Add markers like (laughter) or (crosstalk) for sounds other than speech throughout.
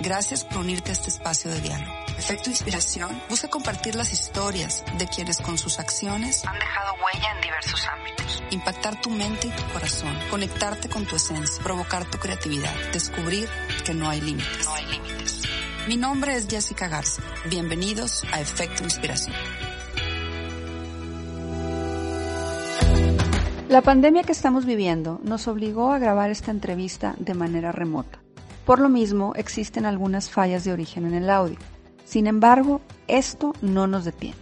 Gracias por unirte a este espacio de diálogo. Efecto Inspiración busca compartir las historias de quienes con sus acciones han dejado huella en diversos ámbitos. Impactar tu mente y tu corazón, conectarte con tu esencia, provocar tu creatividad, descubrir que no hay límites. No hay límites. Mi nombre es Jessica Garza. Bienvenidos a Efecto Inspiración. La pandemia que estamos viviendo nos obligó a grabar esta entrevista de manera remota. Por lo mismo, existen algunas fallas de origen en el audio. Sin embargo, esto no nos detiene.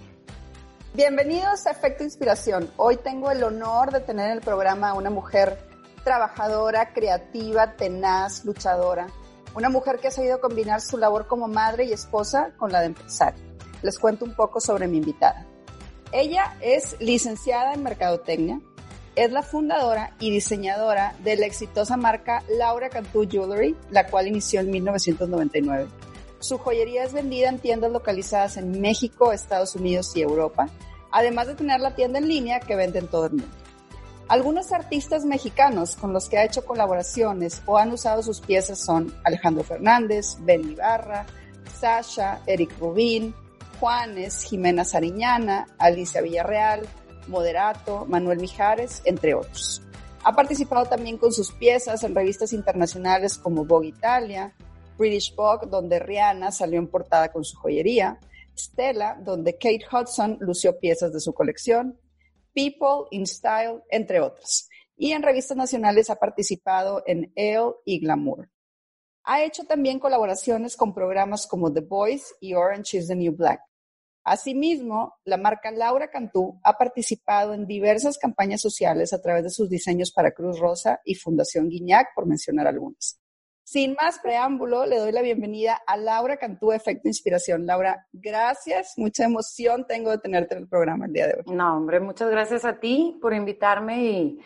Bienvenidos a Efecto Inspiración. Hoy tengo el honor de tener en el programa a una mujer trabajadora, creativa, tenaz, luchadora. Una mujer que ha sabido combinar su labor como madre y esposa con la de empresaria. Les cuento un poco sobre mi invitada. Ella es licenciada en Mercadotecnia, es la fundadora y diseñadora de la exitosa marca Laura Cantú Jewelry, la cual inició en 1999. Su joyería es vendida en tiendas localizadas en México, Estados Unidos y Europa, además de tener la tienda en línea que vende en todo el mundo. Algunos artistas mexicanos con los que ha hecho colaboraciones o han usado sus piezas son Alejandro Fernández, Ben Ibarra, Sasha, Eric Rubín, Juanes, Jimena Sariñana, Alicia Villarreal, Moderato, Manuel Mijares, entre otros. Ha participado también con sus piezas en revistas internacionales como Vogue Italia, British Vogue, donde Rihanna salió en portada con su joyería, Stella, donde Kate Hudson lució piezas de su colección, People, In Style, entre otras. Y en revistas nacionales ha participado en Elle y Glamour. Ha hecho también colaboraciones con programas como The Voice y Orange is the New Black. Asimismo, la marca Laura Cantú ha participado en diversas campañas sociales a través de sus diseños para Cruz Rosa y Fundación Guiñac, por mencionar algunas. Sin más preámbulo, le doy la bienvenida a Laura Cantú, Efecto Inspiración. Laura, gracias, mucha emoción tengo de tenerte en el programa el día de hoy. No, hombre, muchas gracias a ti por invitarme y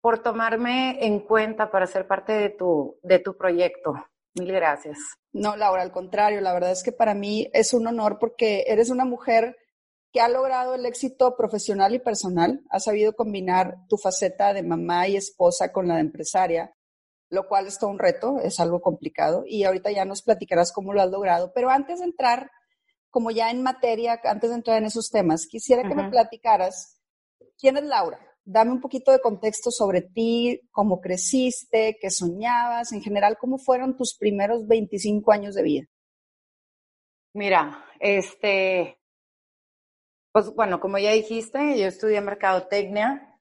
por tomarme en cuenta para ser parte de tu, de tu proyecto. Mil gracias. No, Laura, al contrario, la verdad es que para mí es un honor porque eres una mujer que ha logrado el éxito profesional y personal, ha sabido combinar tu faceta de mamá y esposa con la de empresaria, lo cual es todo un reto, es algo complicado y ahorita ya nos platicarás cómo lo has logrado. Pero antes de entrar, como ya en materia, antes de entrar en esos temas, quisiera que uh -huh. me platicaras quién es Laura dame un poquito de contexto sobre ti, cómo creciste, qué soñabas, en general, cómo fueron tus primeros 25 años de vida. Mira, este, pues bueno, como ya dijiste, yo estudié mercadotecnia.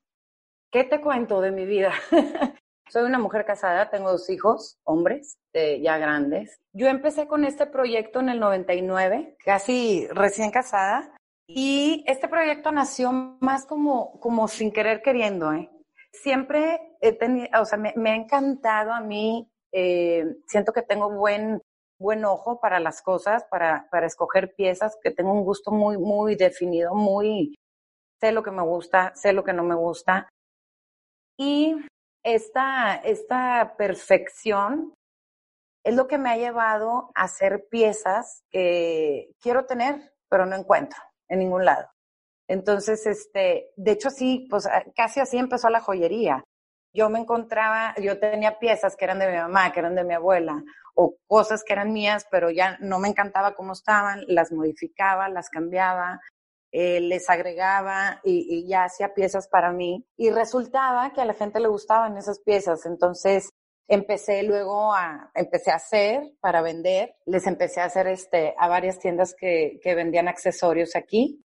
¿Qué te cuento de mi vida? (laughs) Soy una mujer casada, tengo dos hijos, hombres, eh, ya grandes. Yo empecé con este proyecto en el 99, casi recién casada, y este proyecto nació más como, como sin querer queriendo, ¿eh? Siempre he tenido, o sea, me, ha encantado a mí, eh, siento que tengo buen, buen ojo para las cosas, para, para escoger piezas, que tengo un gusto muy, muy definido, muy, sé lo que me gusta, sé lo que no me gusta. Y esta, esta perfección es lo que me ha llevado a hacer piezas que quiero tener, pero no encuentro en ningún lado. Entonces, este, de hecho, sí, pues casi así empezó la joyería. Yo me encontraba, yo tenía piezas que eran de mi mamá, que eran de mi abuela, o cosas que eran mías, pero ya no me encantaba cómo estaban, las modificaba, las cambiaba, eh, les agregaba y ya hacía piezas para mí. Y resultaba que a la gente le gustaban esas piezas. Entonces, empecé luego a, empecé a hacer para vender, les empecé a hacer este, a varias tiendas que, que vendían accesorios aquí.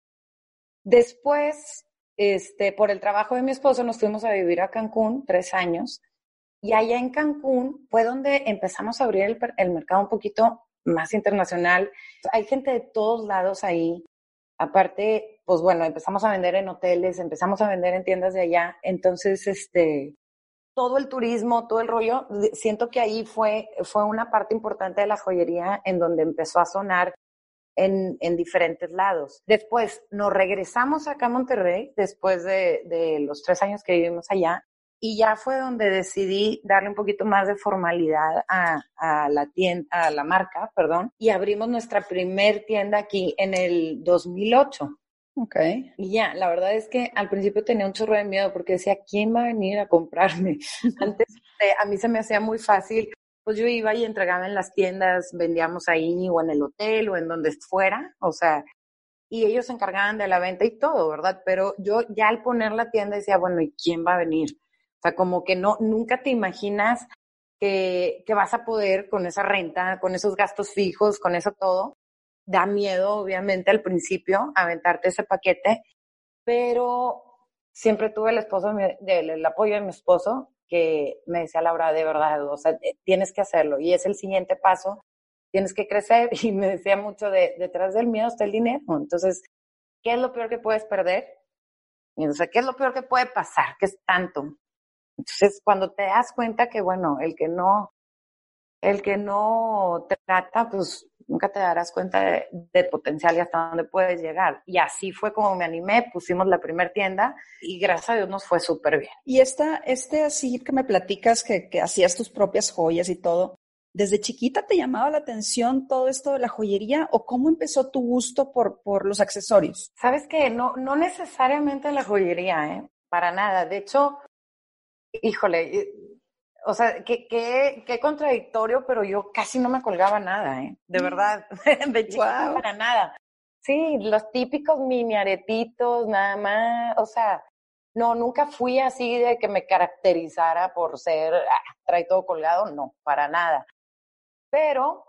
Después, este, por el trabajo de mi esposo, nos fuimos a vivir a Cancún tres años. Y allá en Cancún fue donde empezamos a abrir el, el mercado un poquito más internacional. Hay gente de todos lados ahí. Aparte, pues bueno, empezamos a vender en hoteles, empezamos a vender en tiendas de allá. Entonces, este, todo el turismo, todo el rollo, siento que ahí fue, fue una parte importante de la joyería en donde empezó a sonar en, en diferentes lados. Después nos regresamos acá a Monterrey, después de, de los tres años que vivimos allá, y ya fue donde decidí darle un poquito más de formalidad a, a, la tienda, a la marca, perdón, y abrimos nuestra primer tienda aquí en el 2008. Ok. Y ya, la verdad es que al principio tenía un chorro de miedo porque decía, ¿quién va a venir a comprarme? (laughs) Antes eh, a mí se me hacía muy fácil, pues yo iba y entregaba en las tiendas, vendíamos ahí o en el hotel o en donde fuera, o sea, y ellos se encargaban de la venta y todo, ¿verdad? Pero yo ya al poner la tienda decía, bueno, ¿y quién va a venir? O sea, como que no, nunca te imaginas que, que vas a poder con esa renta, con esos gastos fijos, con eso todo. Da miedo, obviamente, al principio aventarte ese paquete, pero siempre tuve el esposo, de, el apoyo de mi esposo, que me decía Laura, de verdad, o sea, tienes que hacerlo y es el siguiente paso, tienes que crecer (laughs) y me decía mucho de, detrás del miedo está el dinero, entonces, ¿qué es lo peor que puedes perder? Y entonces, ¿qué es lo peor que puede pasar? ¿Qué es tanto? Entonces, cuando te das cuenta que, bueno, el que no, el que no trata, pues nunca te darás cuenta de, de, potencial y hasta dónde puedes llegar. Y así fue como me animé, pusimos la primera tienda y gracias a Dios nos fue súper bien. Y esta, este así que me platicas que, que hacías tus propias joyas y todo, ¿desde chiquita te llamaba la atención todo esto de la joyería o cómo empezó tu gusto por, por los accesorios? Sabes que no, no necesariamente la joyería, ¿eh? Para nada. De hecho, híjole, o sea, qué, qué, qué contradictorio, pero yo casi no me colgaba nada, ¿eh? De verdad, (laughs) de wow. para nada. Sí, los típicos mini aretitos, nada más, o sea, no, nunca fui así de que me caracterizara por ser, ah, trae todo colgado, no, para nada. Pero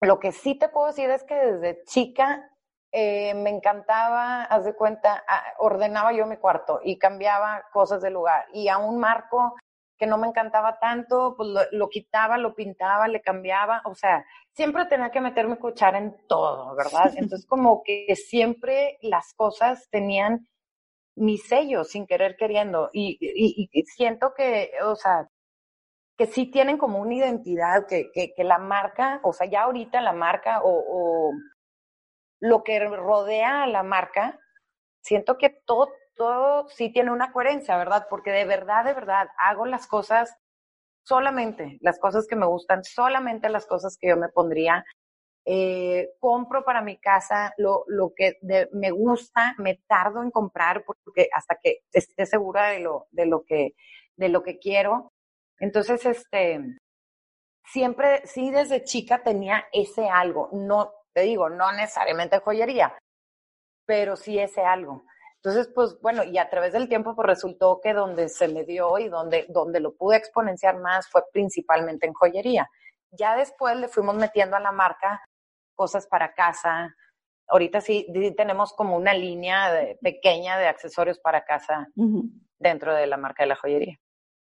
lo que sí te puedo decir es que desde chica eh, me encantaba, haz de cuenta, ordenaba yo mi cuarto y cambiaba cosas de lugar. Y a un marco que no me encantaba tanto, pues lo, lo, quitaba, lo pintaba, le cambiaba, o sea, siempre tenía que meterme cuchara en todo, ¿verdad? (laughs) Entonces como que siempre las cosas tenían mi sello sin querer queriendo y, y, y siento que, o sea, que sí tienen como una identidad, que, que, que la marca, o sea, ya ahorita la marca o, o lo que rodea a la marca, siento que todo, todo sí tiene una coherencia, ¿verdad? Porque de verdad, de verdad, hago las cosas solamente, las cosas que me gustan, solamente las cosas que yo me pondría. Eh, compro para mi casa lo, lo que me gusta, me tardo en comprar porque hasta que esté segura de lo, de lo que, de lo que quiero. Entonces, este, siempre, sí desde chica tenía ese algo, no, te digo, no necesariamente joyería, pero sí ese algo. Entonces, pues bueno, y a través del tiempo pues resultó que donde se me dio y donde, donde lo pude exponenciar más fue principalmente en joyería. Ya después le fuimos metiendo a la marca cosas para casa. Ahorita sí, sí tenemos como una línea de, pequeña de accesorios para casa uh -huh. dentro de la marca de la joyería.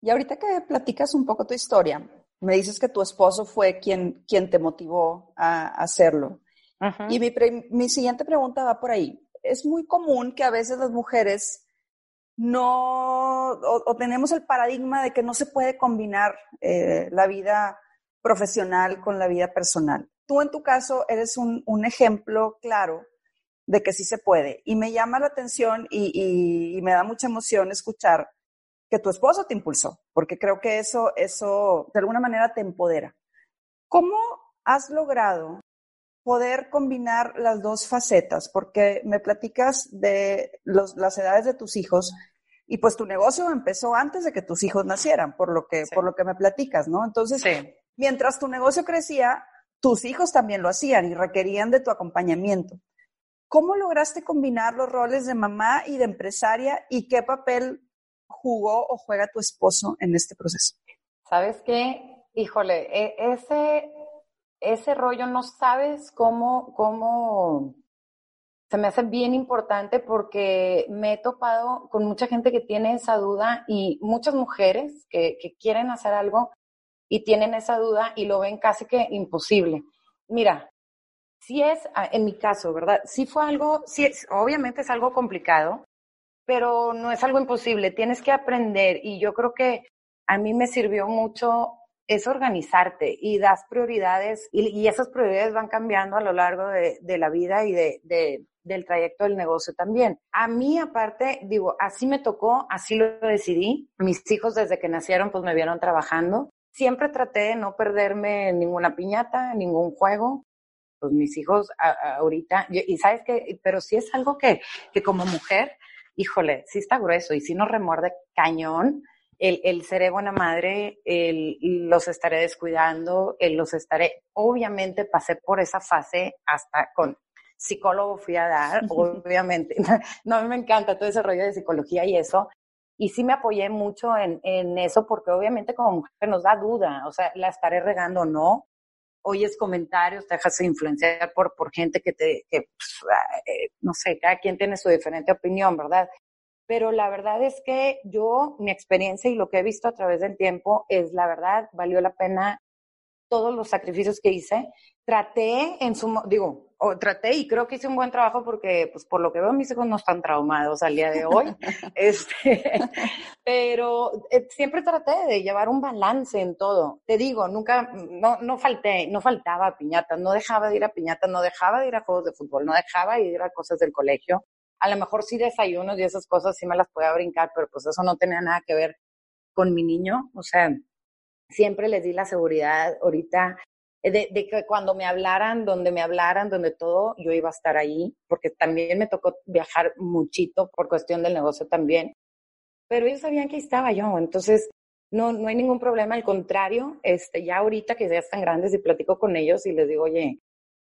Y ahorita que platicas un poco tu historia, me dices que tu esposo fue quien, quien te motivó a hacerlo. Uh -huh. Y mi, mi siguiente pregunta va por ahí es muy común que a veces las mujeres no, o, o tenemos el paradigma de que no se puede combinar eh, la vida profesional con la vida personal. Tú en tu caso eres un, ejemplo claro de que sí se puede. Y me llama la atención y, y, y me da mucha emoción escuchar que tu esposo te impulsó, porque creo que eso, eso de alguna manera te empodera. ¿Cómo has logrado poder combinar las dos facetas, porque me platicas de los, las edades de tus hijos y pues tu negocio empezó antes de que tus hijos nacieran, por lo que, sí. por lo que me platicas, ¿no? Entonces, sí. mientras tu negocio crecía, tus hijos también lo hacían y requerían de tu acompañamiento. ¿Cómo lograste combinar los roles de mamá y de empresaria y qué papel jugó o juega tu esposo en este proceso? ¿Sabes qué? Híjole, e, ese ese rollo no sabes cómo, cómo se me hace bien importante porque me he topado con mucha gente que tiene esa duda y muchas mujeres que, quieren hacer algo y tienen esa duda y lo ven casi que imposible. Mira, si es, ah, en mi caso, ¿verdad? Si fue algo, sí, es, obviamente es algo complicado, pero no es algo imposible. Tienes que aprender y yo creo que a mí me sirvió mucho es organizarte y das prioridades y, esas prioridades van cambiando a lo largo de, la vida y de, del trayecto del negocio también. A mí aparte, digo, así me tocó, así lo decidí. Mis hijos desde que nacieron pues me vieron trabajando. Siempre traté de no perderme ninguna piñata, ningún juego. Pues mis hijos ahorita, y sabes que, pero sí es algo que, que como mujer, híjole, sí está grueso y sí nos remuerde cañón el, el seré buena madre, el, los estaré descuidando, el, los estaré, obviamente pasé por esa fase hasta con psicólogo fui a dar, (laughs) obviamente, (laughs) no, a mí me encanta todo ese rollo de psicología y eso, y sí me apoyé mucho en, en eso porque obviamente como mujer nos da duda, o sea, la estaré regando o no, oyes comentarios, te dejas influenciar por, por gente que te, que, pues, eh, no sé, cada quien tiene su diferente opinión, ¿verdad? Pero la verdad es que yo, mi experiencia y lo que he visto a través del tiempo es, la verdad, valió la pena todos los sacrificios que hice. Traté en su, digo, o traté y creo que hice un buen trabajo porque, pues, por lo que veo, mis hijos no están traumados al día de hoy. (laughs) este, pero eh, siempre traté de llevar un balance en todo. Te digo, nunca, no, no falté, no faltaba piñata, no dejaba de ir a piñata, no dejaba de ir a juegos de fútbol, no dejaba de ir a cosas del colegio a lo mejor sí desayunos y esas cosas sí me las podía brincar, pero pues eso no tenía nada que ver con mi niño. O sea, siempre les di la seguridad ahorita de, que cuando me hablaran, donde me hablaran, donde todo, yo iba a estar ahí, porque también me tocó viajar muchito por cuestión del negocio también. Pero ellos sabían que estaba yo, entonces no, no hay ningún problema, al contrario, este, ya ahorita que ya están grandes y platico con ellos y les digo, oye,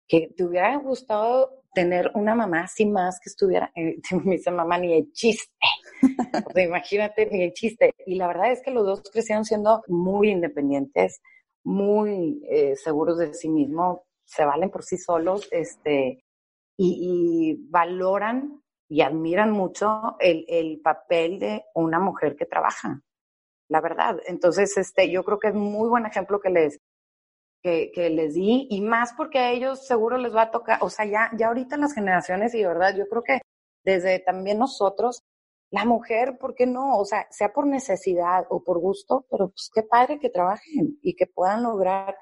que te hubiera gustado tener una mamá así más que estuviera, eh, (laughs) mamá, ni el chiste. imagínate, ni el chiste. Y la verdad es que los dos crecieron siendo muy independientes, muy eh, seguros de sí mismos, se valen por sí solos, este, y, valoran y admiran mucho el, el, papel de una mujer que trabaja, la verdad. Entonces, este, yo creo que es muy buen ejemplo que les, que, les di y más porque a ellos seguro les va a tocar, o sea, ya, ya ahorita las generaciones y de verdad yo creo que desde también nosotros, la mujer, ¿por qué no? O sea, sea por necesidad o por gusto, pero pues qué padre que trabajen y que puedan lograr,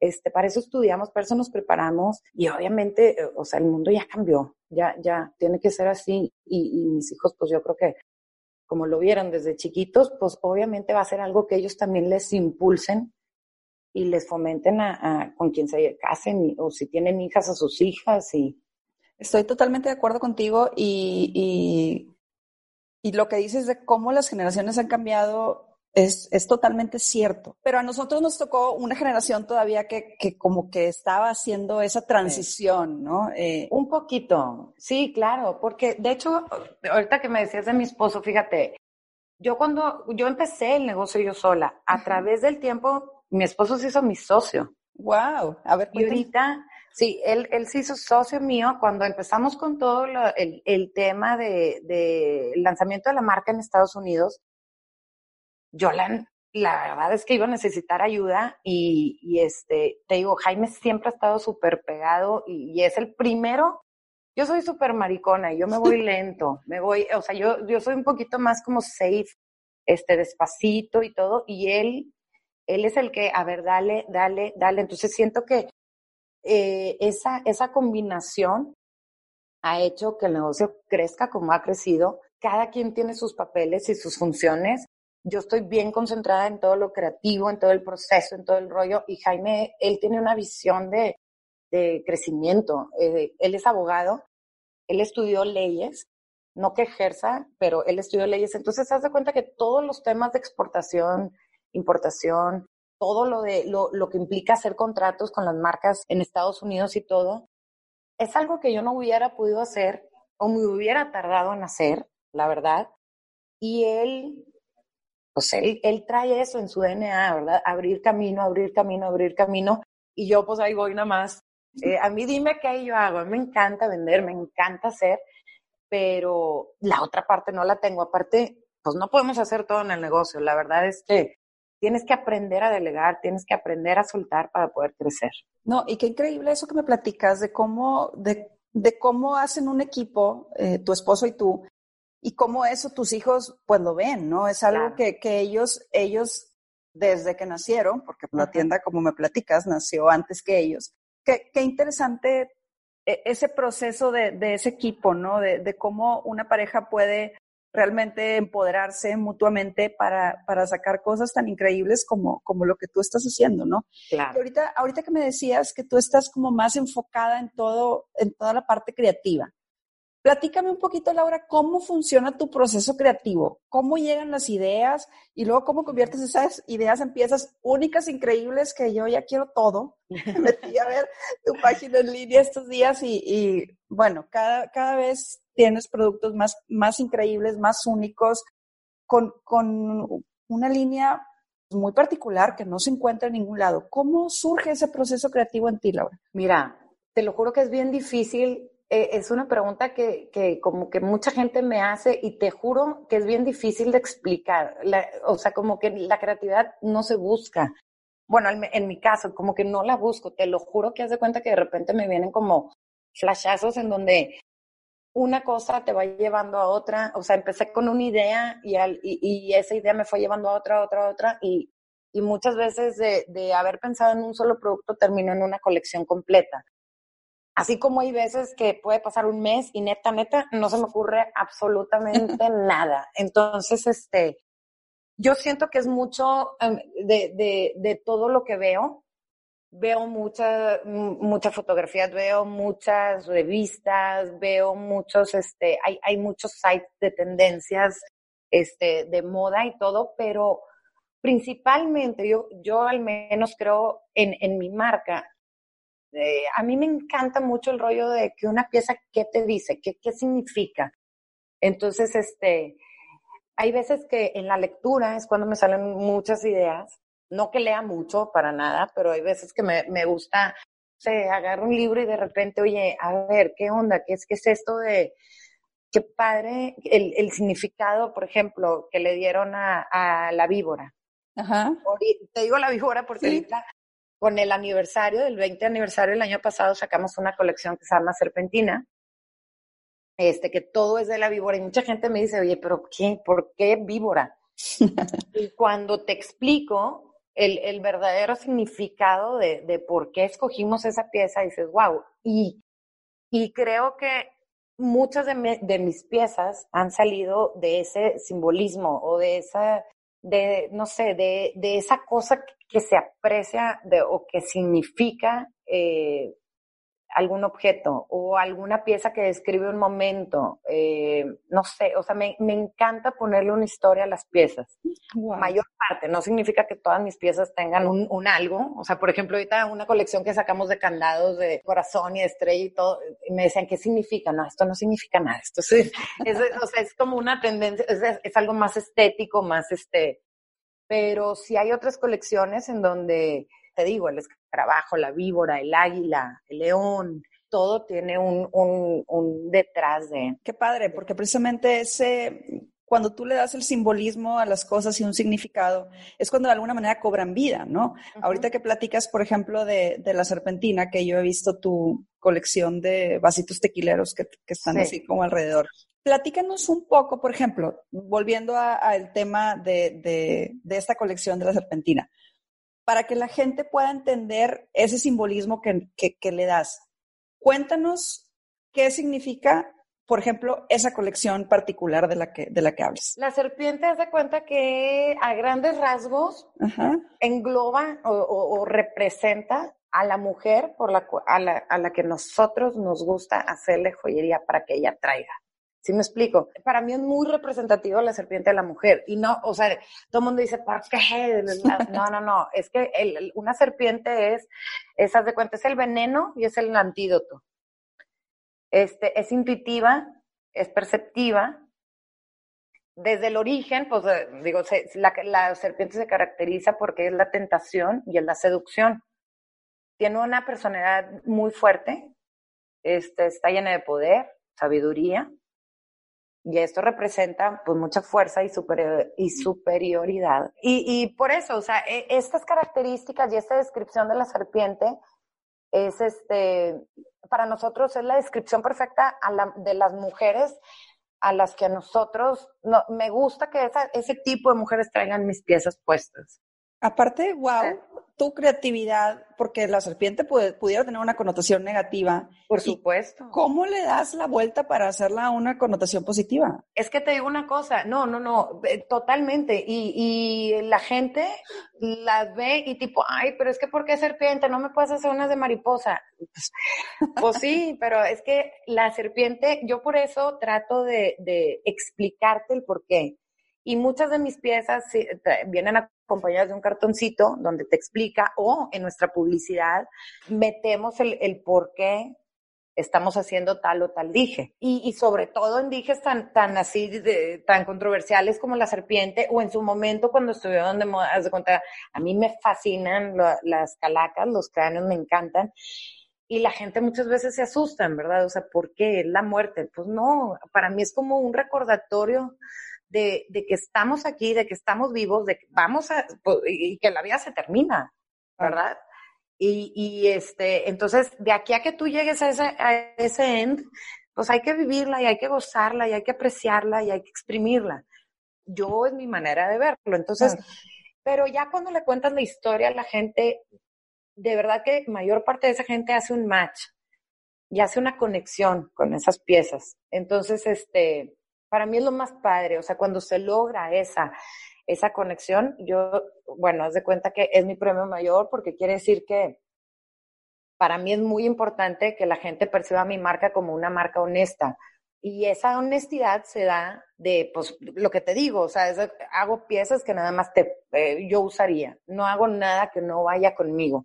este, para eso estudiamos, para eso nos preparamos y obviamente, o sea, el mundo ya cambió, ya, ya, tiene que ser así y mis hijos, pues yo creo que como lo vieron desde chiquitos, pues obviamente va a ser algo que ellos también les impulsen y les fomenten a, con quien se casen o si tienen hijas a sus hijas y estoy totalmente de acuerdo contigo y, y, y, lo que dices de cómo las generaciones han cambiado es, es, totalmente cierto. Pero a nosotros nos tocó una generación todavía que, que como que estaba haciendo esa transición, ¿no? Eh, Un poquito, sí, claro, porque de hecho, ahorita que me decías de mi esposo, fíjate, yo cuando yo empecé el negocio yo sola, a través del tiempo mi esposo se hizo mi socio. Wow, a ver. Y ahorita, sí, él, él se hizo socio mío cuando empezamos con todo el, el, tema de, de, lanzamiento de la marca en Estados Unidos. Yo la, la verdad es que iba a necesitar ayuda y, y este, te digo, Jaime siempre ha estado súper pegado y, y, es el primero. Yo soy súper maricona y yo me voy (laughs) lento, me voy, o sea, yo, yo soy un poquito más como safe, este, despacito y todo, y él él es el que, a ver, dale, dale, dale. Entonces siento que eh, esa, esa combinación ha hecho que el negocio crezca como ha crecido. Cada quien tiene sus papeles y sus funciones. Yo estoy bien concentrada en todo lo creativo, en todo el proceso, en todo el rollo. Y Jaime, él tiene una visión de, de crecimiento. Eh, él es abogado, él estudió leyes, no que ejerza, pero él estudió leyes. Entonces, haz de cuenta que todos los temas de exportación, importación, todo lo, de, lo, lo que implica hacer contratos con las marcas en Estados Unidos y todo, es algo que yo no hubiera podido hacer o me hubiera tardado en hacer, la verdad. Y él, pues él, él trae eso en su DNA, ¿verdad? Abrir camino, abrir camino, abrir camino. Y yo pues ahí voy nada más. Eh, a mí dime qué yo hago. Me encanta vender, me encanta hacer, pero la otra parte no la tengo. Aparte, pues no podemos hacer todo en el negocio. La verdad es que tienes que aprender a delegar, tienes que aprender a soltar para poder crecer. No, y qué increíble eso que me platicas de cómo, de, de cómo hacen un equipo, eh, tu esposo y tú, y cómo eso tus hijos pues lo ven, ¿no? Es algo que, que, ellos, ellos desde que nacieron, porque la tienda, como me platicas, nació antes que ellos. Qué, qué interesante e, ese proceso de, de, ese equipo, ¿no? De, de, cómo una pareja puede realmente empoderarse mutuamente para, para sacar cosas tan increíbles como, como lo que tú estás haciendo, ¿no? Claro. ahorita, ahorita que me decías que tú estás como más enfocada en todo, en toda la parte creativa. Platícame un poquito, Laura, cómo funciona tu proceso creativo, cómo llegan las ideas y luego cómo conviertes esas ideas en piezas únicas, increíbles, que yo ya quiero todo. (laughs) Me metí a ver tu página en línea estos días y, y bueno, cada, cada vez tienes productos más, más increíbles, más únicos, con, con una línea muy particular que no se encuentra en ningún lado. ¿Cómo surge ese proceso creativo en ti, Laura? Mira, te lo juro que es bien difícil eh, es una pregunta que, que, como que mucha gente me hace y te juro que es bien difícil de explicar. La, o sea, como que la creatividad no se busca. Bueno, en, en, mi caso, como que no la busco. Te lo juro que haz de cuenta que de repente me vienen como flashazos en donde una cosa te va llevando a otra. O sea, empecé con una idea y, al, y, y esa idea me fue llevando a otra, a otra, a otra. Y, y muchas veces de, de haber pensado en un solo producto terminó en una colección completa. Así como hay veces que puede pasar un mes y neta, neta, no se me ocurre (laughs) absolutamente nada. Entonces, este, yo siento que es mucho um, de, de, de, todo lo que veo. Veo muchas muchas fotografías, veo muchas revistas, veo muchos, este, hay, hay muchos sites de tendencias, este, de moda y todo, pero principalmente yo, yo al menos creo en, en mi marca eh, a mí me encanta mucho el rollo de que una pieza, ¿qué te dice? ¿Qué, qué significa? Entonces, este, hay veces que en la lectura es cuando me salen muchas ideas. No que lea mucho para nada, pero hay veces que me, me gusta, se agarro un libro y de repente, oye, a ver, ¿qué onda? ¿Qué es, qué es esto de, qué padre el, el significado, por ejemplo, que le dieron a, a la víbora? Ajá. Te digo la víbora porque sí. ahorita con el aniversario, del 20 aniversario del año pasado, sacamos una colección que se llama Serpentina, este, que todo es de la víbora. Y mucha gente me dice, oye, pero ¿qué? ¿Por qué víbora? (laughs) y cuando te explico el, el verdadero significado de, de, por qué escogimos esa pieza, dices, wow. Y, y creo que muchas de, mis piezas han salido de ese simbolismo o de esa de, no sé, de, de esa cosa que se aprecia de, o que significa eh, algún objeto o alguna pieza que describe un momento, eh, no sé, o sea, me, me, encanta ponerle una historia a las piezas. Wow. Mayor parte, no significa que todas mis piezas tengan un, un, algo, o sea, por ejemplo, ahorita una colección que sacamos de candados de corazón y de estrella y todo, y me decían, ¿qué significa? No, esto no significa nada, esto es, es o sea, es como una tendencia, es, es algo más estético, más este, pero si hay otras colecciones en donde, te digo, el escarabajo, la víbora, el águila, el león, todo tiene un, un, un detrás de... Qué padre, porque precisamente ese, cuando tú le das el simbolismo a las cosas y un significado, es cuando de alguna manera cobran vida, ¿no? Uh -huh. Ahorita que platicas, por ejemplo, de, de, la serpentina, que yo he visto tu colección de vasitos tequileros que, que están sí. así como alrededor. Platícanos un poco, por ejemplo, volviendo al tema de, de, de, esta colección de la serpentina, para que la gente pueda entender ese simbolismo que, que, que le das. Cuéntanos qué significa por ejemplo, esa colección particular de la que, de la que hablas? La serpiente hace cuenta que a grandes rasgos Ajá. engloba o, o, o, representa a la mujer por la, a, la, a la que nosotros nos gusta hacerle joyería para que ella traiga. ¿Sí me explico? Para mí es muy representativo la serpiente de la mujer. Y no, o sea, todo el mundo dice, ¿por qué? No, no, no. Es que una serpiente es, esas de cuenta, es el veneno y es el antídoto este, es intuitiva, es perceptiva. Desde el origen, pues digo, se, la, la, serpiente se caracteriza porque es la tentación y es la seducción. Tiene una personalidad muy fuerte, este, está llena de poder, sabiduría, y esto representa pues mucha fuerza y, superior, y superioridad. Y, y por eso, o sea, e, estas características y esta descripción de la serpiente es este, para nosotros es la descripción perfecta a la, de las mujeres a las que a nosotros, no, me gusta que esa, ese tipo de mujeres traigan mis piezas puestas. Aparte, wow, tu creatividad, porque la serpiente pudiera tener una connotación negativa. Por supuesto. ¿Cómo le das la vuelta para hacerla una connotación positiva? Es que te digo una cosa, no, no, no, totalmente. Y, la gente la ve y tipo, ay, pero es que ¿por qué serpiente? No me puedes hacer unas de mariposa. Pues, (laughs) pues sí, pero es que la serpiente, yo por eso trato de, de explicarte el por qué. Y muchas de mis piezas vienen acompañadas de un cartoncito donde te explica o en nuestra publicidad metemos el, por qué estamos haciendo tal o tal dije. Y, sobre todo en dijes tan, tan así, tan controversiales como la serpiente, o en su momento cuando estuvieron de moda, de cuenta, a mí me fascinan las calacas, los cráneos me encantan. Y la gente muchas veces se asusta, ¿verdad? O sea, ¿por qué? ¿La muerte? Pues no, para mí es como un recordatorio de, que estamos aquí, de que estamos vivos, de que vamos a, pues, y que la vida se termina, ¿verdad? Y, y, este, entonces, de aquí a que tú llegues a ese, a ese end, pues hay que vivirla y hay que gozarla y hay que apreciarla y hay que exprimirla. Yo es mi manera de verlo. Entonces, pero ya cuando le cuentas la historia a la gente, de verdad que mayor parte de esa gente hace un match y hace una conexión con esas piezas. Entonces, este, para mí es lo más padre, o sea, cuando se logra esa, esa conexión, yo, bueno, haz de cuenta que es mi premio mayor porque quiere decir que para mí es muy importante que la gente perciba mi marca como una marca honesta, y esa honestidad se da de, pues, lo que te digo, o sea, hago piezas que nada más te, eh, yo usaría. No hago nada que no vaya conmigo.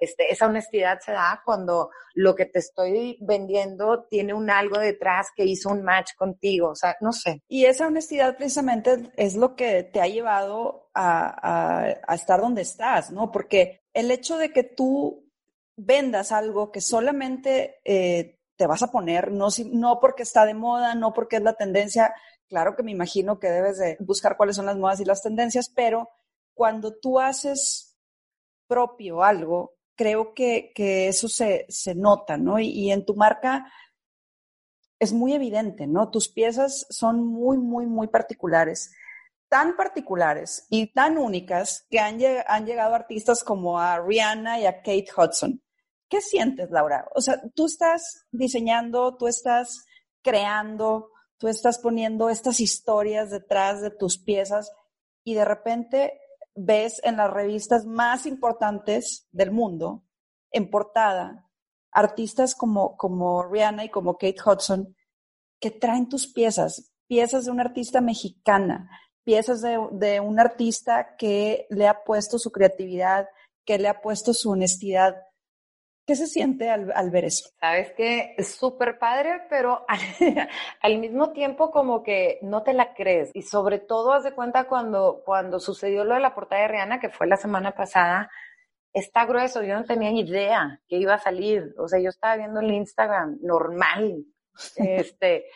Este, esa honestidad se da cuando lo que te estoy vendiendo tiene un algo detrás que hizo un match contigo. O sea, no sé. Y esa honestidad precisamente es lo que te ha llevado a, a estar donde estás, ¿no? Porque el hecho de que tú vendas algo que solamente eh, te vas a poner, no, no porque está de moda, no porque es la tendencia. Claro que me imagino que debes de buscar cuáles son las modas y las tendencias, pero cuando tú haces propio algo, creo que, eso se, nota, ¿no? Y, y, en tu marca es muy evidente, ¿no? Tus piezas son muy, muy, muy particulares. Tan particulares y tan únicas que han, han llegado artistas como a Rihanna y a Kate Hudson. ¿Qué sientes, Laura? O sea, tú estás diseñando, tú estás creando, tú estás poniendo estas historias detrás de tus piezas y de repente ves en las revistas más importantes del mundo, en portada, artistas como, como Rihanna y como Kate Hudson, que traen tus piezas, piezas de una artista mexicana, piezas de, de un artista que le ha puesto su creatividad, que le ha puesto su honestidad ¿Qué se siente al, ver eso? Sabes que es súper padre, pero (laughs) al, mismo tiempo como que no te la crees. Y sobre todo, haz de cuenta cuando, cuando sucedió lo de la portada de Rihanna, que fue la semana pasada, está grueso. Yo no tenía ni idea que iba a salir. O sea, yo estaba viendo el Instagram normal. (laughs) este,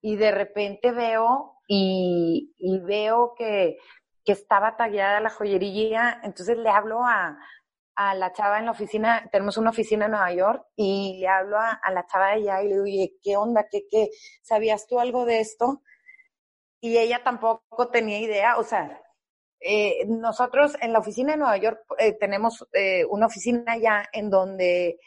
y de repente veo y, y veo que, que estaba tallada la joyería. Entonces le hablo a a la chava en la oficina, tenemos una oficina en Nueva York, y le hablo a, la chava de allá y le digo, oye, ¿qué onda? ¿Qué, qué? ¿Sabías tú algo de esto? Y ella tampoco tenía idea, o sea, eh, nosotros en la oficina de Nueva York eh, tenemos eh, una oficina ya en donde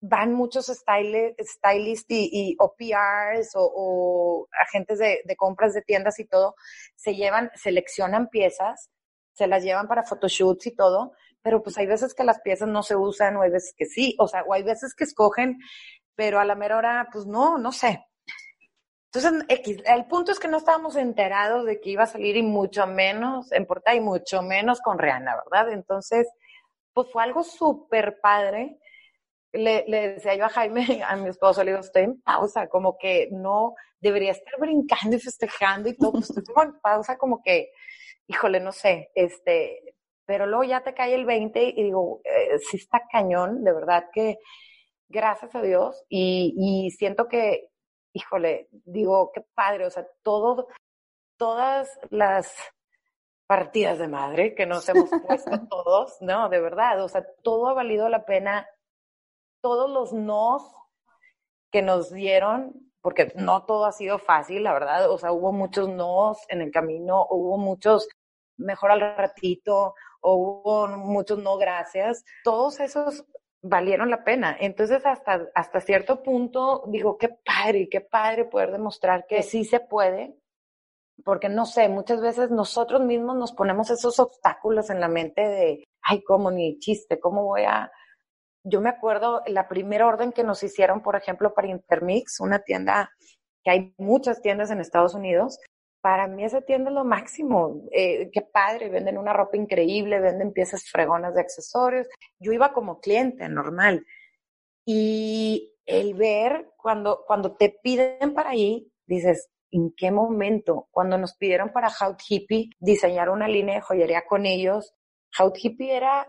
van muchos stylists y, o PRs o, agentes de, de, compras de tiendas y todo, se llevan, seleccionan piezas, se las llevan para photoshoots y todo, pero pues hay veces que las piezas no se usan o hay veces que sí, o sea, o hay veces que escogen, pero a la mera hora, pues no, no sé. Entonces, el punto es que no estábamos enterados de que iba a salir y mucho menos en portada y mucho menos con Rihanna, ¿verdad? Entonces, pues fue algo súper padre. Le, le, decía yo a Jaime, (laughs) a mi esposo, le digo, estoy en pausa, como que no debería estar brincando y festejando y todo, pues estoy como en pausa, como que, híjole, no sé, este, pero luego ya te cae el 20 y digo, eh, sí está cañón, de verdad que gracias a Dios. Y, siento que, híjole, digo, qué padre, o sea, todo, todas las partidas de madre que nos hemos (laughs) puesto todos, no, de verdad, o sea, todo ha valido la pena, todos los nos que nos dieron, porque no todo ha sido fácil, la verdad, o sea, hubo muchos nos en el camino, hubo muchos mejor al ratito, o muchos no gracias, todos esos valieron la pena. Entonces, hasta, hasta cierto punto, digo, qué padre, qué padre poder demostrar que sí se puede, porque no sé, muchas veces nosotros mismos nos ponemos esos obstáculos en la mente de, ay, cómo ni chiste, cómo voy a... Yo me acuerdo la primera orden que nos hicieron, por ejemplo, para Intermix, una tienda que hay muchas tiendas en Estados Unidos, para mí esa tienda es lo máximo. Eh, qué padre, venden una ropa increíble, venden piezas fregonas de accesorios. Yo iba como cliente normal. Y el ver cuando, cuando te piden para ahí, dices, ¿en qué momento? Cuando nos pidieron para How Hippie diseñar una línea de joyería con ellos, How Hippie era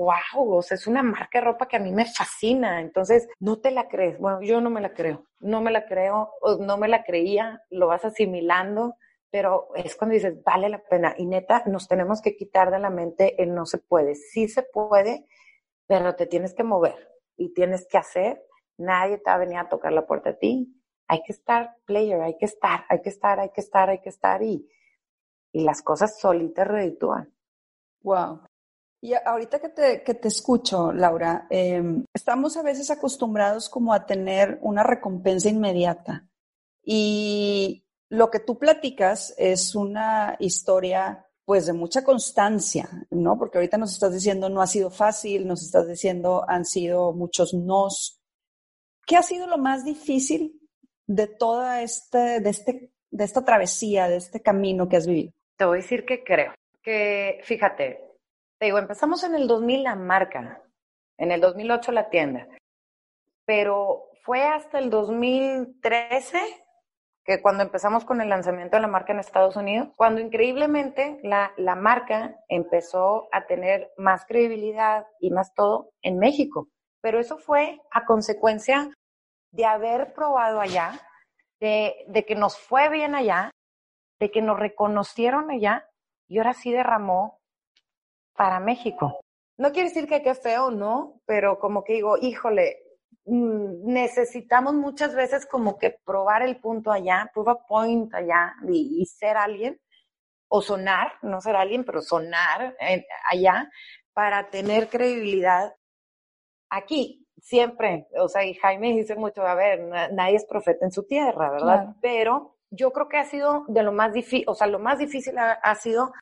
wow, o sea, es una marca de ropa que a mí me fascina. Entonces, no te la crees. Bueno, yo no me la creo. No me la creo, no me la creía, lo vas asimilando, pero es cuando dices, vale la pena. Y neta, nos tenemos que quitar de la mente el no se puede. Sí se puede, pero te tienes que mover y tienes que hacer. Nadie te va a venir a tocar la puerta a ti. Hay que estar player, hay que estar, hay que estar, hay que estar, hay que estar y, y las cosas solitas reditúan. Wow. Y ahorita que te, que te escucho, Laura, em, estamos a veces acostumbrados como a tener una recompensa inmediata. Y lo que tú platicas es una historia pues de mucha constancia, ¿no? Porque ahorita nos estás diciendo no ha sido fácil, nos estás diciendo han sido muchos nos. ¿Qué ha sido lo más difícil de toda este, de este, de esta travesía, de este camino que has vivido? Te voy a decir que creo que, fíjate, te digo, empezamos en el 2000 la marca, en el 2008 la tienda, pero fue hasta el 2013 que cuando empezamos con el lanzamiento de la marca en Estados Unidos, cuando increíblemente la, la marca empezó a tener más credibilidad y más todo en México. Pero eso fue a consecuencia de haber probado allá, de, de que nos fue bien allá, de que nos reconocieron allá y ahora sí derramó para México. No quiere decir que qué feo, ¿no? Pero como que digo, híjole, mm, necesitamos muchas veces como que probar el punto allá, prove a point allá y, ser alguien, o sonar, no ser alguien, pero sonar allá para tener credibilidad aquí. Siempre, o sea, y Jaime dice mucho, a ver, nadie es profeta en su tierra, ¿verdad? Pero yo creo que ha sido de lo más difícil, o sea, lo más difícil ha sido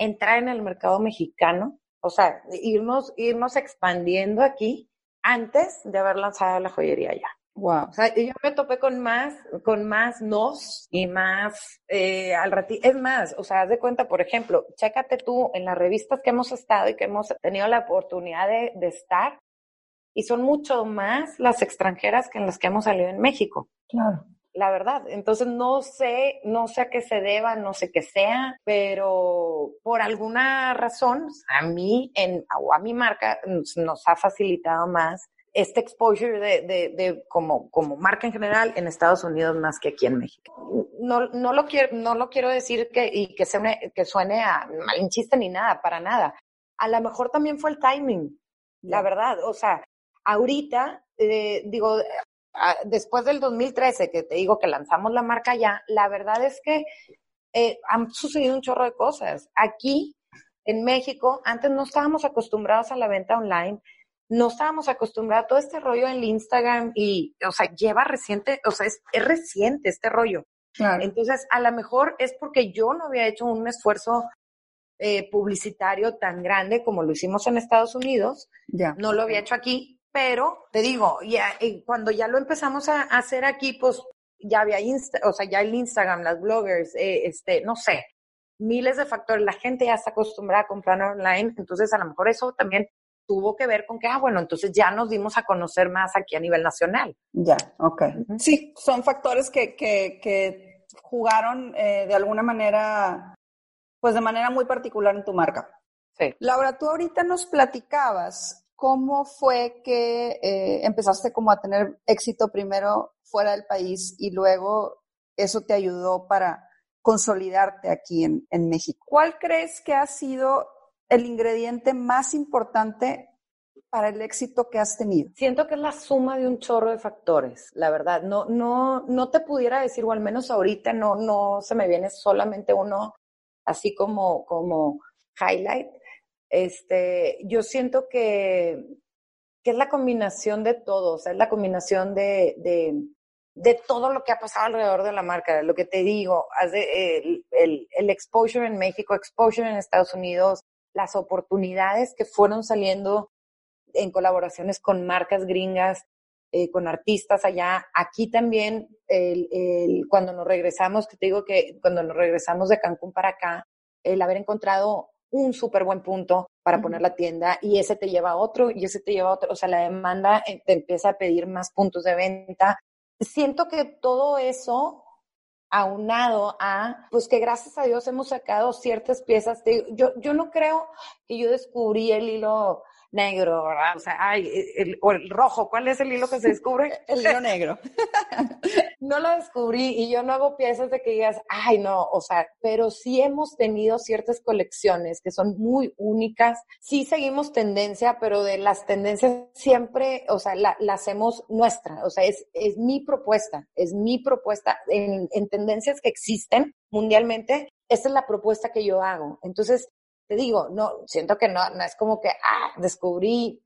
entrar en el mercado mexicano, o sea, irnos, irnos expandiendo aquí antes de haber lanzado la joyería ya. Wow. O sea, yo me topé con más, con más nos y más eh, al ratito. Es más, o sea, haz de cuenta, por ejemplo, chécate tú en las revistas que hemos estado y que hemos tenido la oportunidad de, de estar, y son mucho más las extranjeras que en las que hemos salido en México. Claro la verdad. Entonces no sé, no sé a qué se deba, no sé qué sea, pero por alguna razón a mí en, o a mi marca nos ha facilitado más este exposure de, de, de, como, como marca en general en Estados Unidos más que aquí en México. No, no, lo, quiero, no lo quiero decir que, y que, suene, que suene a malinchista ni nada, para nada. A lo mejor también fue el timing, la verdad. O sea, ahorita, eh, digo, después del 2013, que te digo que lanzamos la marca ya, la verdad es que eh, han sucedido un chorro de cosas. Aquí, en México, antes no estábamos acostumbrados a la venta online, no estábamos acostumbrados a todo este rollo en Instagram y, o sea, lleva reciente, o sea, es, reciente este rollo. Entonces, a lo mejor es porque yo no había hecho un esfuerzo eh, publicitario tan grande como lo hicimos en Estados Unidos. Ya. No lo había hecho aquí pero te digo, ya, cuando ya lo empezamos a hacer aquí, pues ya había Insta, o sea, ya el Instagram, las bloggers, eh, este, no sé, miles de factores. La gente ya está acostumbrada a comprar online, entonces a lo mejor eso también tuvo que ver con que, ah, bueno, entonces ya nos dimos a conocer más aquí a nivel nacional. Ya, ok. Sí, son factores que, que, que jugaron eh, de alguna manera, pues de manera muy particular en tu marca. Sí. Laura, tú ahorita nos platicabas ¿cómo fue que eh, empezaste como a tener éxito primero fuera del país y luego eso te ayudó para consolidarte aquí en, en México? ¿Cuál crees que ha sido el ingrediente más importante para el éxito que has tenido? Siento que es la suma de un chorro de factores, la verdad. No, no, no te pudiera decir, o al menos ahorita no, no se me viene solamente uno así como, como highlight, Este, yo siento que, que es la combinación de todo, o sea, es la combinación de, de, de todo lo que ha pasado alrededor de la marca, lo que te digo, el, el, el exposure en México, exposure en Estados Unidos, las oportunidades que fueron saliendo en colaboraciones con marcas gringas, eh, con artistas allá. Aquí también, el, el, cuando nos regresamos, que te digo que cuando nos regresamos de Cancún para acá, el haber encontrado un súper buen punto para poner la tienda y ese te lleva a otro y ese te lleva a otro. O sea, la demanda eh, te empieza a pedir más puntos de venta. Siento que todo eso aunado a, pues que gracias a Dios hemos sacado ciertas piezas. De, yo, yo no creo que yo descubrí el hilo negro, ¿verdad? O sea, ay, el, o el rojo, ¿cuál es el hilo que se descubre? (laughs) el hilo negro. (laughs) no lo descubrí y yo no hago piezas de que digas, ay, no, o sea, pero sí hemos tenido ciertas colecciones que son muy únicas. Sí seguimos tendencia, pero de las tendencias siempre, o sea, la, la hacemos nuestra. O sea, es, es mi propuesta, es mi propuesta en, en tendencias que existen mundialmente. Esta es la propuesta que yo hago. Entonces, te digo, no, siento que no, no es como que, ah, descubrí,